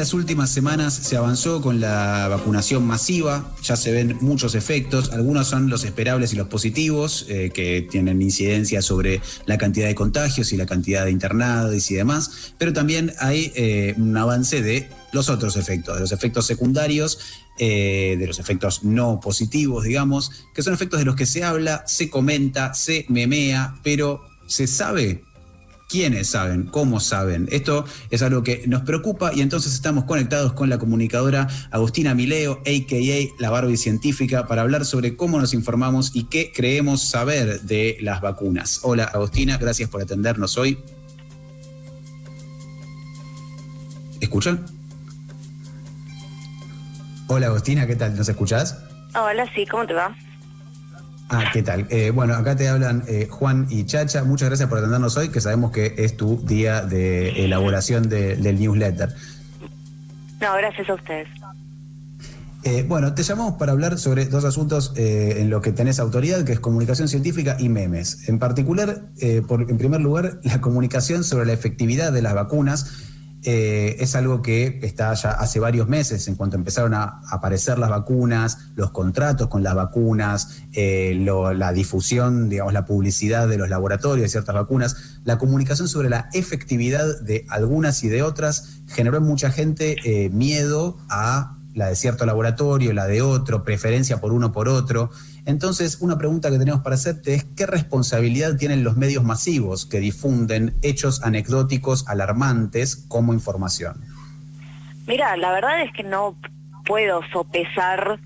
las últimas semanas se avanzó con la vacunación masiva, ya se ven muchos efectos, algunos son los esperables y los positivos, eh, que tienen incidencia sobre la cantidad de contagios y la cantidad de internados y demás, pero también hay eh, un avance de los otros efectos, de los efectos secundarios, eh, de los efectos no positivos, digamos, que son efectos de los que se habla, se comenta, se memea, pero se sabe quiénes saben, cómo saben. Esto es algo que nos preocupa y entonces estamos conectados con la comunicadora Agustina Mileo, a.k.a. la Barbie Científica, para hablar sobre cómo nos informamos y qué creemos saber de las vacunas. Hola Agustina, gracias por atendernos hoy. ¿Escuchan? Hola Agustina, ¿qué tal? ¿Nos escuchás? Hola, sí, ¿cómo te va? Ah, ¿qué tal? Eh, bueno, acá te hablan eh, Juan y Chacha. Muchas gracias por atendernos hoy, que sabemos que es tu día de elaboración del newsletter. No, gracias a ustedes. Eh, bueno, te llamamos para hablar sobre dos asuntos en los que tenés autoridad, que es comunicación científica y memes. En particular, por, en primer lugar, la comunicación sobre la efectividad de las vacunas eh, es algo que está ya hace varios meses, en cuanto empezaron a aparecer las vacunas, los contratos con las vacunas, eh, la difusión, digamos, la publicidad de los laboratorios de ciertas vacunas, la comunicación sobre la efectividad de algunas y de otras generó en mucha gente eh, miedo a la de cierto laboratorio, la de otro, preferencia por uno por otro. Entonces, una pregunta que tenemos para hacerte es, ¿qué responsabilidad tienen los medios masivos que difunden hechos anecdóticos alarmantes como información? Mira, la verdad es que no puedo sopesar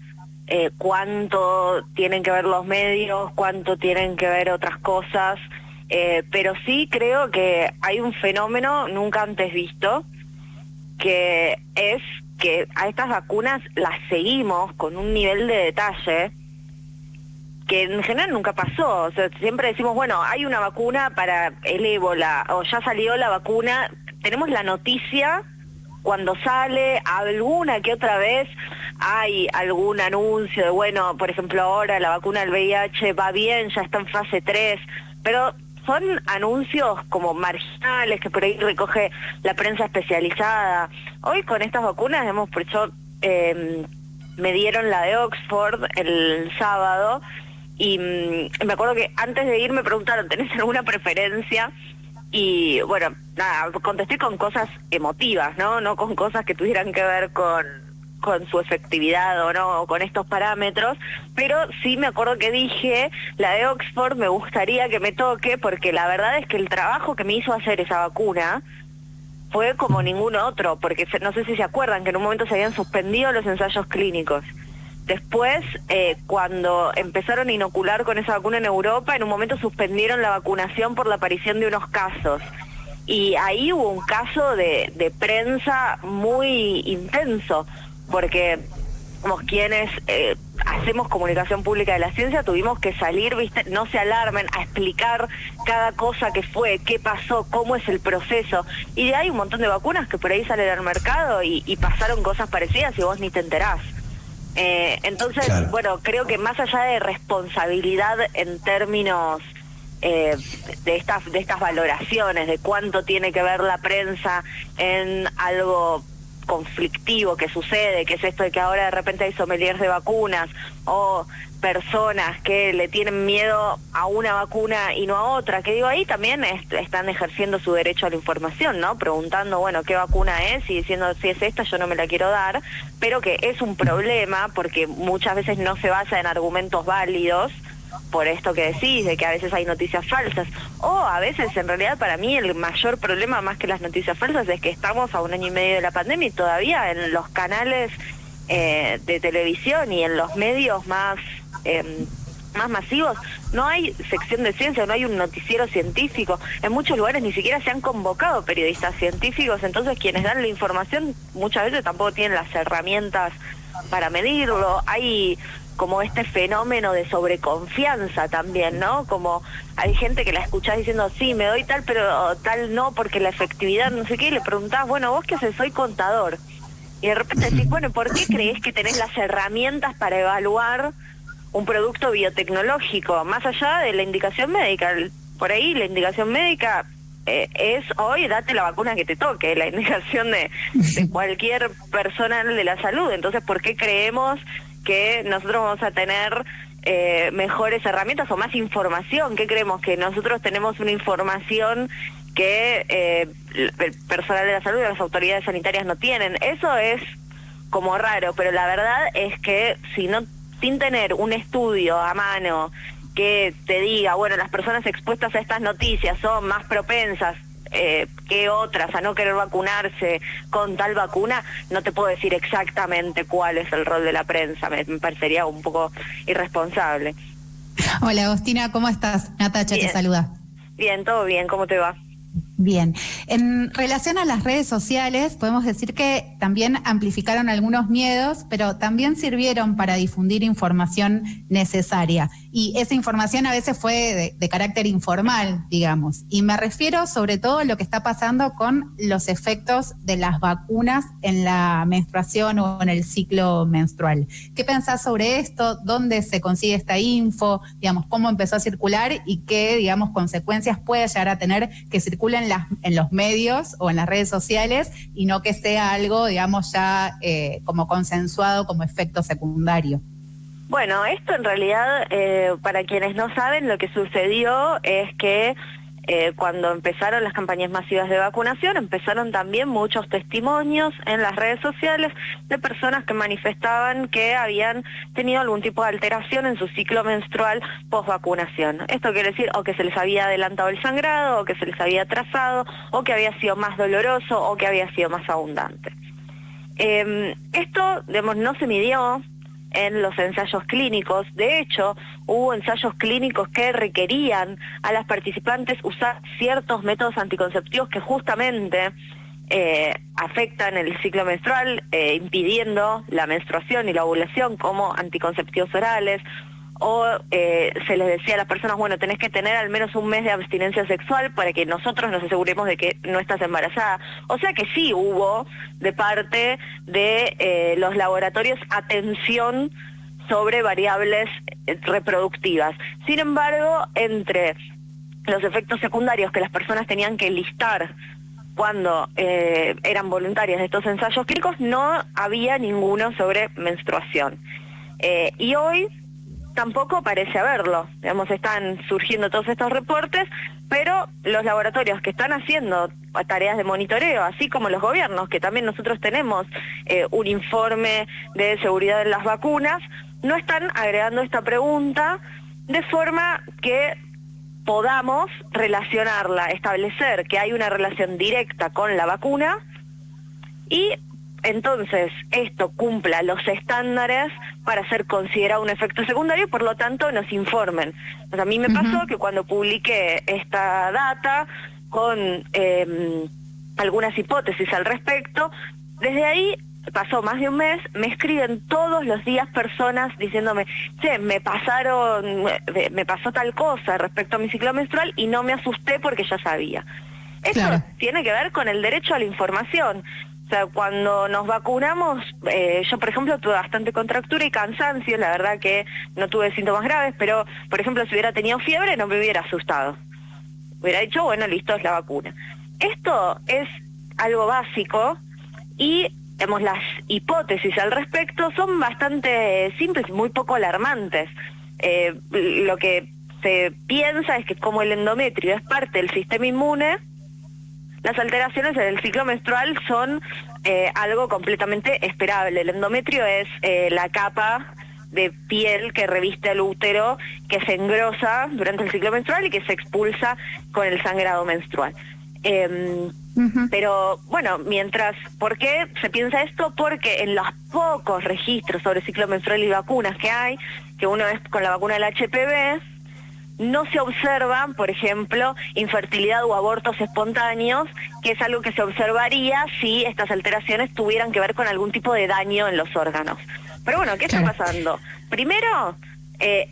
eh, cuánto tienen que ver los medios, cuánto tienen que ver otras cosas, eh, pero sí creo que hay un fenómeno nunca antes visto, que es que a estas vacunas las seguimos con un nivel de detalle que en general nunca pasó. O sea, siempre decimos, bueno, hay una vacuna para el ébola o ya salió la vacuna. Tenemos la noticia cuando sale alguna que otra vez hay algún anuncio de, bueno, por ejemplo, ahora la vacuna del VIH va bien, ya está en fase 3, pero son anuncios como marginales que por ahí recoge la prensa especializada. Hoy con estas vacunas hemos, por eso em, me dieron la de Oxford el sábado y mm, me acuerdo que antes de ir me preguntaron, ¿tenés alguna preferencia? Y bueno, nada, contesté con cosas emotivas, ¿no? No con cosas que tuvieran que ver con, con su efectividad o no, o con estos parámetros, pero sí me acuerdo que dije, la de Oxford me gustaría que me toque, porque la verdad es que el trabajo que me hizo hacer esa vacuna fue como ningún otro, porque no sé si se acuerdan que en un momento se habían suspendido los ensayos clínicos. Después, eh, cuando empezaron a inocular con esa vacuna en Europa, en un momento suspendieron la vacunación por la aparición de unos casos. Y ahí hubo un caso de, de prensa muy intenso, porque como quienes eh, hacemos comunicación pública de la ciencia, tuvimos que salir, viste, no se alarmen, a explicar cada cosa que fue, qué pasó, cómo es el proceso. Y de ahí un montón de vacunas que por ahí salen al mercado y, y pasaron cosas parecidas y vos ni te enterás. Eh, entonces, bueno, creo que más allá de responsabilidad en términos eh, de estas de estas valoraciones, de cuánto tiene que ver la prensa en algo conflictivo que sucede, que es esto de que ahora de repente hay sommeliers de vacunas o personas que le tienen miedo a una vacuna y no a otra, que digo, ahí también están ejerciendo su derecho a la información, ¿no? Preguntando, bueno, qué vacuna es y diciendo, si es esta, yo no me la quiero dar, pero que es un problema porque muchas veces no se basa en argumentos válidos, por esto que decís, de que a veces hay noticias falsas. O a veces, en realidad, para mí el mayor problema, más que las noticias falsas, es que estamos a un año y medio de la pandemia y todavía en los canales eh, de televisión y en los medios más Em, más masivos, no hay sección de ciencia, no hay un noticiero científico. En muchos lugares ni siquiera se han convocado periodistas científicos, entonces quienes dan la información muchas veces tampoco tienen las herramientas para medirlo. Hay como este fenómeno de sobreconfianza también, ¿no? Como hay gente que la escuchás diciendo, sí, me doy tal, pero tal no, porque la efectividad, no sé qué, y le preguntás, bueno, vos qué haces, soy contador. Y de repente decís, bueno, ¿por qué crees que tenés las herramientas para evaluar un producto biotecnológico, más allá de la indicación médica. Por ahí la indicación médica eh, es hoy date la vacuna que te toque, la indicación de, de cualquier personal de la salud. Entonces, ¿por qué creemos que nosotros vamos a tener eh, mejores herramientas o más información? ¿Qué creemos? Que nosotros tenemos una información que eh, el personal de la salud y las autoridades sanitarias no tienen. Eso es como raro, pero la verdad es que si no, sin tener un estudio a mano que te diga, bueno, las personas expuestas a estas noticias son más propensas eh, que otras a no querer vacunarse con tal vacuna, no te puedo decir exactamente cuál es el rol de la prensa, me, parecería un poco irresponsable. Hola Agostina, ¿cómo estás? Natacha te saluda. Bien, todo bien, ¿cómo te va? Bien, en relación a las redes sociales, podemos decir que también amplificaron algunos miedos, pero también sirvieron para difundir información necesaria. Y esa información a veces fue de, carácter informal, digamos. Y me refiero sobre todo a lo que está pasando con los efectos de las vacunas en la menstruación o en el ciclo menstrual. ¿Qué pensás sobre esto? ¿Dónde se consigue esta info? Digamos, ¿cómo empezó a circular y qué, digamos, consecuencias puede llegar a tener que circule en, las, en los medios o en las redes sociales y no que sea algo, digamos, ya eh, como consensuado como efecto secundario. Bueno, esto en realidad, eh, para quienes no saben, lo que sucedió es que eh, cuando empezaron las campañas masivas de vacunación, empezaron también muchos testimonios en las redes sociales de personas que manifestaban que habían tenido algún tipo de alteración en su ciclo menstrual post vacunación. Esto quiere decir o que se les había adelantado el sangrado, o que se les había atrasado, o que había sido más doloroso, o que había sido más abundante. Em, esto, digamos, no se midió en los ensayos clínicos. De hecho, hubo ensayos clínicos que requerían a las participantes usar ciertos métodos anticonceptivos que justamente eh, afectan el ciclo menstrual, eh, impidiendo la menstruación y la ovulación como anticonceptivos orales o eh, se les decía a las personas, bueno, tenés que tener al menos un mes de abstinencia sexual para que nosotros nos aseguremos de que no estás embarazada. O sea que sí hubo de parte de eh, los laboratorios atención sobre variables eh, reproductivas. Sin embargo, entre los efectos secundarios que las personas tenían que listar cuando eran voluntarias de estos ensayos clínicos, no había ninguno sobre menstruación. y hoy tampoco parece haberlo. Digamos, están surgiendo todos estos reportes, pero los laboratorios que están haciendo tareas de monitoreo, así como los gobiernos, que también nosotros tenemos eh, un informe de seguridad de las vacunas, no están agregando esta pregunta de forma que podamos relacionarla, establecer que hay una relación directa con la vacuna y entonces esto cumpla los estándares para ser considerado un efecto secundario, por lo tanto nos informen. a mí me pasó que cuando publiqué esta data con em, algunas hipótesis al respecto, desde ahí pasó más de un mes, me escriben todos los días personas diciéndome, che, me pasaron, me pasó tal cosa respecto a mi ciclo menstrual y no me asusté porque ya sabía. Esto tiene que ver con el derecho a la información. O sea, cuando nos vacunamos, eh, yo por ejemplo tuve bastante contractura y cansancio, la verdad que no tuve síntomas graves, pero por ejemplo si hubiera tenido fiebre no me hubiera asustado. Hubiera dicho, bueno, listo, es la vacuna. Esto es algo básico y digamos, las hipótesis al respecto son bastante simples y muy poco alarmantes. Eh, lo que se piensa es que como el endometrio es parte del sistema inmune, las alteraciones en el ciclo menstrual son eh, algo completamente esperable. El endometrio es eh, la capa de piel que reviste el útero, que se engrosa durante el ciclo menstrual y que se expulsa con el sangrado menstrual. Em, pero bueno, mientras, ¿por qué se piensa esto? Porque en los pocos registros sobre ciclo menstrual y vacunas que hay, que uno es con la vacuna del HPV, no se observan, por ejemplo, infertilidad o abortos espontáneos, que es algo que se observaría si estas alteraciones tuvieran que ver con algún tipo de daño en los órganos. Pero bueno, ¿qué está pasando? Primero, eh,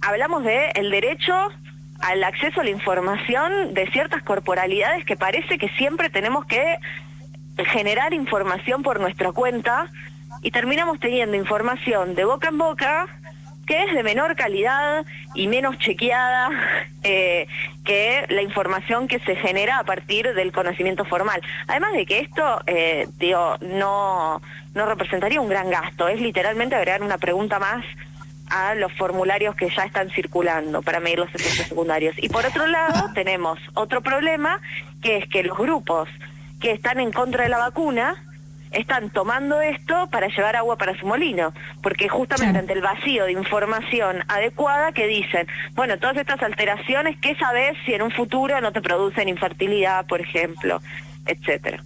hablamos de el derecho al acceso a la información de ciertas corporalidades que parece que siempre tenemos que generar información por nuestra cuenta y terminamos teniendo información de boca en boca que es de menor calidad y menos chequeada eh, que la información que se genera a partir del conocimiento formal. Además de que esto, eh, digo, no, no representaría un gran gasto, es literalmente agregar una pregunta más a los formularios que ya están circulando para medir los efectos secundarios. Y por otro lado, tenemos otro problema, que es que los grupos que están en contra de la vacuna están tomando esto para llevar agua para su molino, porque justamente ante el vacío de información adecuada que dicen, bueno, todas estas alteraciones, ¿qué sabes si en un futuro no te producen infertilidad, por ejemplo, etcétera?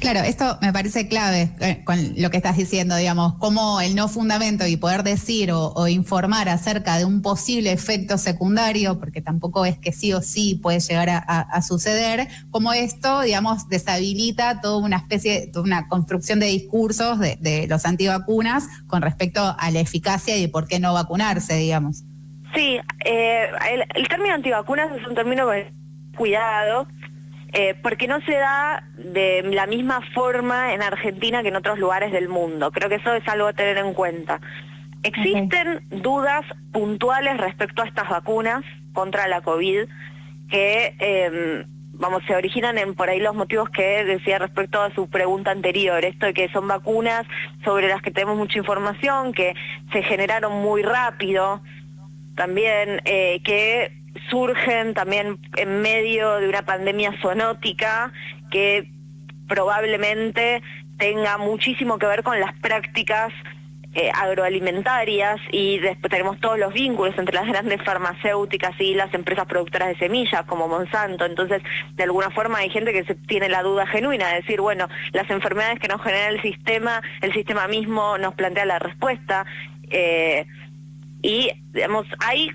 Claro, esto me parece clave eh, con lo que estás diciendo, digamos, cómo el no fundamento y poder decir o, informar acerca de un posible efecto secundario, porque tampoco es que sí o sí puede llegar a, suceder, como esto, digamos, deshabilita toda una especie, toda una construcción de discursos de, los antivacunas con respecto a la eficacia y de por qué no vacunarse, digamos. Sí, eh, el, el, término antivacunas es un término de cuidado eh, porque no se da de la misma forma en Argentina que en otros lugares del mundo. Creo que eso es algo a tener en cuenta. Existen dudas puntuales respecto a estas vacunas contra la COVID que, em, vamos, se originan en por ahí los motivos que decía respecto a su pregunta anterior, esto de que son vacunas sobre las que tenemos mucha información, que se generaron muy rápido, también eh, que surgen también en medio de una pandemia zoonótica que probablemente tenga muchísimo que ver con las prácticas eh, agroalimentarias y después tenemos todos los vínculos entre las grandes farmacéuticas y las empresas productoras de semillas como Monsanto. Entonces, de alguna forma hay gente que se tiene la duda genuina de decir, bueno, las enfermedades que nos genera el sistema, el sistema mismo nos plantea la respuesta. Eh, y, digamos, hay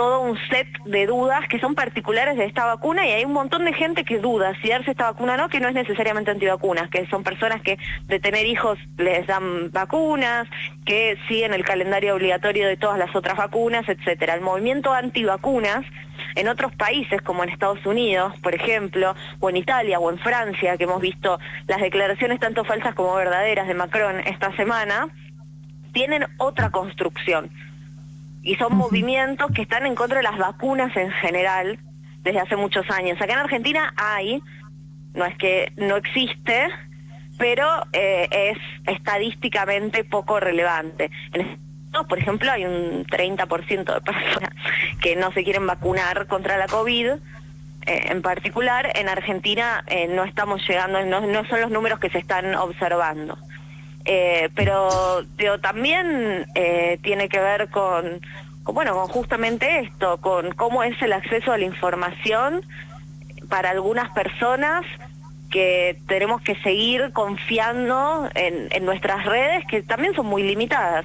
todo un set de dudas que son particulares de esta vacuna y hay un montón de gente que duda si darse esta vacuna o no, que no es necesariamente antivacunas, que son personas que de tener hijos les dan vacunas, que siguen el calendario obligatorio de todas las otras vacunas, etcétera. El movimiento antivacunas en otros países como en Estados Unidos, por ejemplo, o en Italia o en Francia, que hemos visto las declaraciones tanto falsas como verdaderas de Macron esta semana, tienen otra construcción y son movimientos que están en contra de las vacunas en general desde hace muchos años. Acá en Argentina hay, no es que no existe, pero eh, es estadísticamente poco relevante. En por ejemplo, hay un 30% de personas que no se quieren vacunar contra la COVID. Eh, en particular, en Argentina eh, no estamos llegando, no, no son los números que se están observando. Eh, pero también eh, tiene que ver con, bueno, con justamente esto, con cómo es el acceso a la información para algunas personas que tenemos que seguir confiando en, nuestras redes, que también son muy limitadas.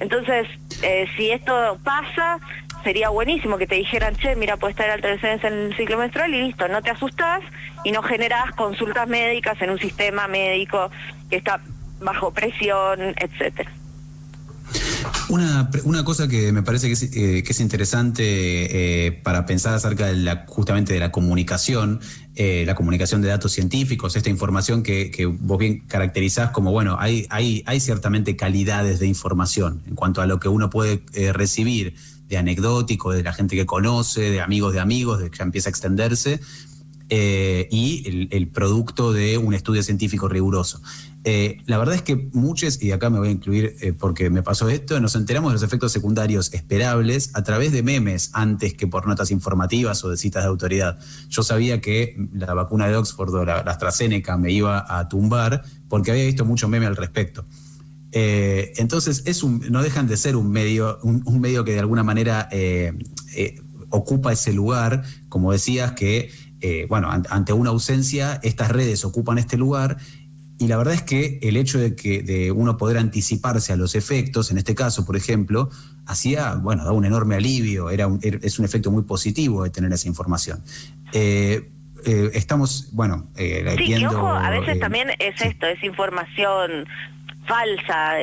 Entonces, eh, si esto pasa, sería buenísimo que te dijeran, che, mira, puede estar alteraciones en el ciclo menstrual y listo, no te asustas y no generas consultas médicas en un sistema médico que está bajo presión, etcétera. Una, una, cosa que me parece que es, eh, interesante eh, para pensar acerca de la, justamente de la comunicación, eh, la comunicación de datos científicos, esta información que, vos bien caracterizás como, bueno, hay, hay, hay ciertamente calidades de información en cuanto a lo que uno puede recibir de anecdótico, de la gente que conoce, de amigos de amigos, de que ya empieza a extenderse, y el, producto de un estudio científico riguroso. Eh, la verdad es que muchos, y acá me voy a incluir eh, porque me pasó esto, nos enteramos de los efectos secundarios esperables a través de memes antes que por notas informativas o de citas de autoridad. Yo sabía que la vacuna de Oxford o la, AstraZeneca me iba a tumbar porque había visto mucho meme al respecto. Eh, entonces, es un, no dejan de ser un medio, un, medio que de alguna manera ocupa ese lugar, como decías, que, bueno, ante una ausencia, estas redes ocupan este lugar y la verdad es que el hecho de que de uno poder anticiparse a los efectos, en este caso, por ejemplo, hacía, bueno, daba un enorme alivio, era es un efecto muy positivo de tener esa información. Eh, eh, estamos, bueno, eh, sí, y ojo, a veces también es esto, es información falsa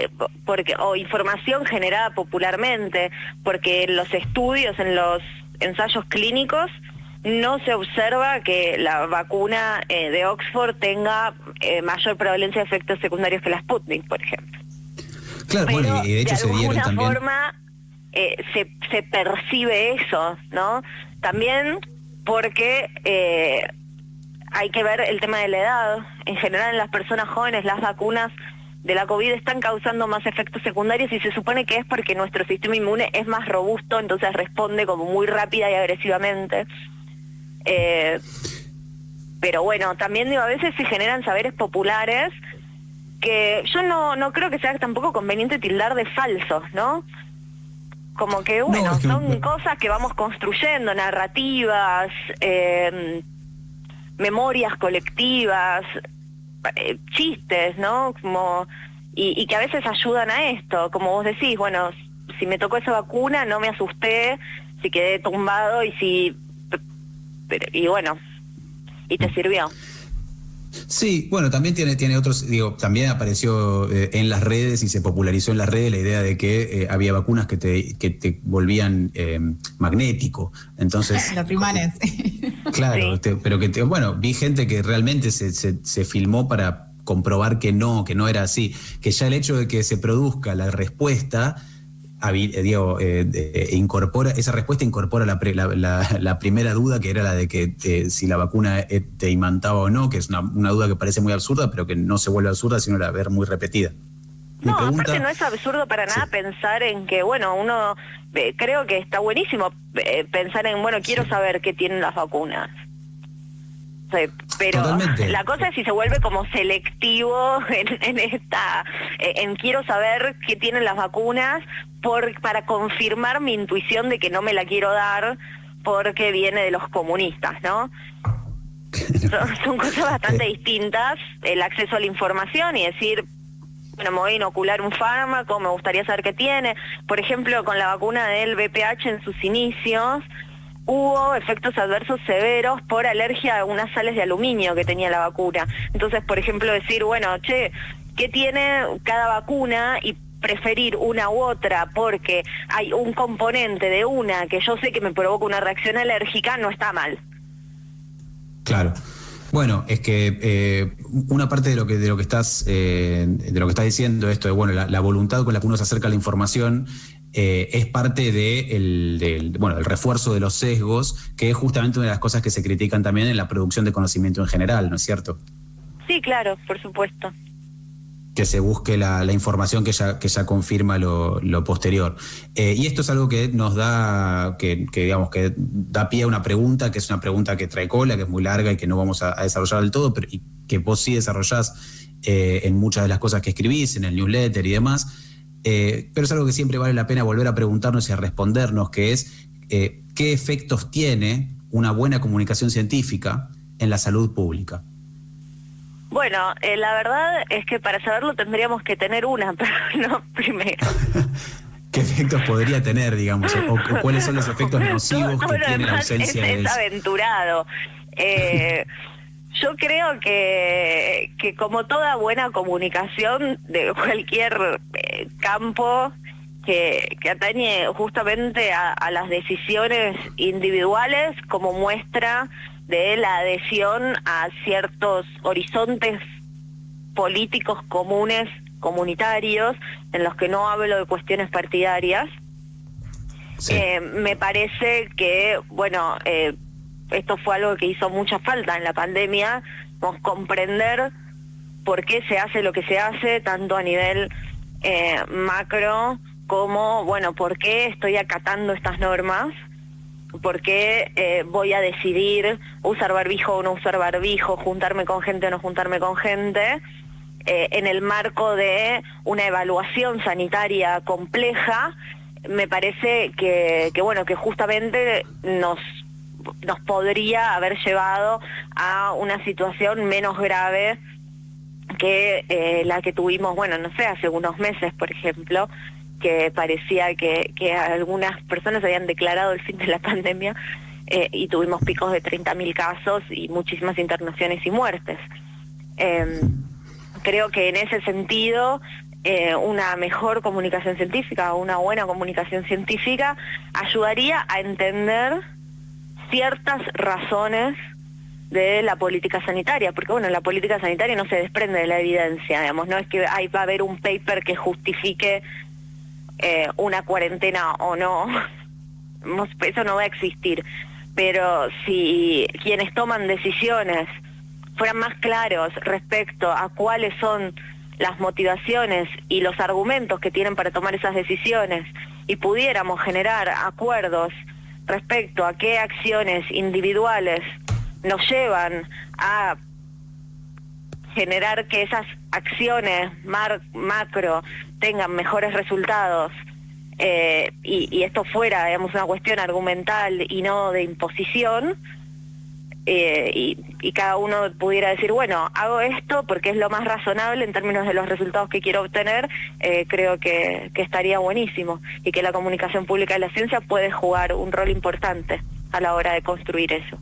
porque o información generada popularmente, porque en los estudios, en los ensayos clínicos, no se observa que la vacuna eh, de Oxford tenga eh, mayor prevalencia de efectos secundarios que la Sputnik, por ejemplo. Claro, bueno, y de hecho se dieron también... forma eh, se, se percibe eso, ¿no? También porque eh, hay que ver el tema de la edad. En general en las personas jóvenes las vacunas de la COVID están causando más efectos secundarios y se supone que es porque nuestro sistema inmune es más robusto, entonces responde como muy rápida y agresivamente. Eh, pero bueno, también digo, a veces se generan saberes populares que yo no, no creo que sea tampoco conveniente tildar de falsos, ¿no? Como que, bueno, son cosas que vamos construyendo, narrativas, eh, memorias colectivas, eh, chistes, ¿no? Como, y, que a veces ayudan a esto, como vos decís, bueno, si me tocó esa vacuna no me asusté, si quedé tumbado y si... Y bueno, y te mm. sirvió. Sí, bueno, también tiene, tiene otros, digo, también apareció eh, en las redes y se popularizó en las redes la idea de que eh, había vacunas que te, que te volvían eh, magnético. Entonces. Los primares. Claro, pero que, bueno, vi gente que realmente se, se, se filmó para comprobar que no, que no era así, que ya el hecho de que se produzca la respuesta eh, Diego, eh, eh, incorpora, esa respuesta incorpora la, la, primera duda, que era la de que si la vacuna te imantaba o no, que es una, duda que parece muy absurda, pero que no se vuelve absurda, sino la ver muy repetida. no, aparte no es absurdo para nada pensar en que, bueno, uno creo que está buenísimo pensar en, bueno, quiero saber qué tienen las vacunas pero la cosa es si se vuelve como selectivo en, esta, en quiero saber qué tienen las vacunas por, para confirmar mi intuición de que no me la quiero dar porque viene de los comunistas, ¿no? Son, cosas bastante distintas, el acceso a la información y decir, bueno, me voy a inocular un fármaco, me gustaría saber qué tiene. Por ejemplo, con la vacuna del BPH en sus inicios, hubo efectos adversos severos por alergia a unas sales de aluminio que tenía la vacuna. Entonces, por ejemplo, decir, bueno, che, ¿qué tiene cada vacuna? Y preferir una u otra porque hay un componente de una que yo sé que me provoca una reacción alérgica, no está mal. Claro. Bueno, es que eh, una parte de lo que de lo que estás eh, de lo que estás diciendo esto de bueno la, voluntad con la que uno se acerca a la información eh, es parte de el, del bueno el refuerzo de los sesgos que es justamente una de las cosas que se critican también en la producción de conocimiento en general, ¿no es cierto? Sí, claro, por supuesto que se busque la, información que ya, que ya confirma lo, posterior. Eh, y esto es algo que nos da, que, digamos, que da pie a una pregunta, que es una pregunta que trae cola, que es muy larga y que no vamos a, desarrollar del todo, pero y que vos sí desarrollás eh, en muchas de las cosas que escribís, en el newsletter y demás. Eh, pero es algo que siempre vale la pena volver a preguntarnos y a respondernos, que es qué efectos tiene una buena comunicación científica en la salud pública. Bueno, eh, la verdad es que para saberlo tendríamos que tener una, pero no primero. ¿Qué efectos podría tener, digamos? O, cuáles son los efectos nocivos que tiene la ausencia es, de es aventurado. Eh, yo creo que, que como toda buena comunicación de cualquier eh, campo que, que, atañe justamente a las decisiones individuales como muestra de la adhesión a ciertos horizontes políticos comunes, comunitarios, en los que no hablo de cuestiones partidarias. Eh, me parece que, bueno, eh, esto fue algo que hizo mucha falta en la pandemia, comprender por qué se hace lo que se hace, tanto a nivel eh, macro como, bueno, por qué estoy acatando estas normas por qué eh, voy a decidir usar barbijo o no usar barbijo, juntarme con gente o no juntarme con gente, eh, en el marco de una evaluación sanitaria compleja, me parece que, bueno, que justamente nos nos podría haber llevado a una situación menos grave que eh, la que tuvimos, bueno, no sé, hace unos meses, por ejemplo, que parecía que, algunas personas habían declarado el fin de la pandemia eh, y tuvimos picos de 30.000 casos y muchísimas internaciones y muertes. Em, creo que en ese sentido eh, una mejor comunicación científica o una buena comunicación científica ayudaría a entender ciertas razones de la política sanitaria, porque bueno, la política sanitaria no se desprende de la evidencia, digamos, no es que ahí va a haber un paper que justifique eh, una cuarentena o no, eso no va a existir. Pero si quienes toman decisiones fueran más claros respecto a cuáles son las motivaciones y los argumentos que tienen para tomar esas decisiones y pudiéramos generar acuerdos respecto a qué acciones individuales nos llevan a generar que esas acciones macro tengan mejores resultados eh, y, esto fuera, digamos, una cuestión argumental y no de imposición, eh, y, cada uno pudiera decir, bueno, hago esto porque es lo más razonable en términos de los resultados que quiero obtener, eh, creo que, estaría buenísimo y que la comunicación pública de la ciencia puede jugar un rol importante a la hora de construir eso.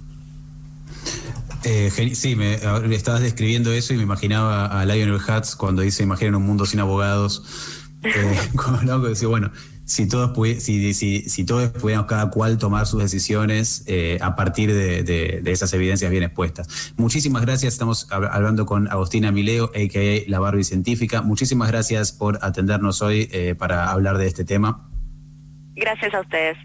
Eh, sí, me estabas describiendo eso y me imaginaba a Lionel Hutz cuando dice imaginen un mundo sin abogados. como loco, decía, bueno, si todos, si, si, si, todos pudiéramos cada cual tomar sus decisiones eh, a partir de, esas evidencias bien expuestas. Muchísimas gracias. Estamos hablando con Agostina Mileo, a.k.a. La Barbie Científica. Muchísimas gracias por atendernos hoy eh, para hablar de este tema. Gracias a ustedes.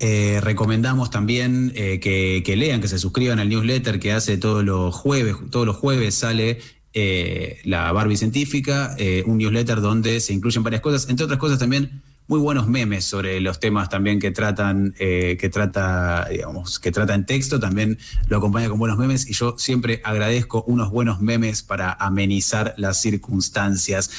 Eh, recomendamos también que, que, lean, que se suscriban al newsletter que hace todos los jueves. Todos los jueves sale eh, la Barbie Científica, eh, un newsletter donde se incluyen varias cosas, entre otras cosas también muy buenos memes sobre los temas también que tratan, eh, que trata, digamos, que trata en texto, también lo acompaña con buenos memes y yo siempre agradezco unos buenos memes para amenizar las circunstancias.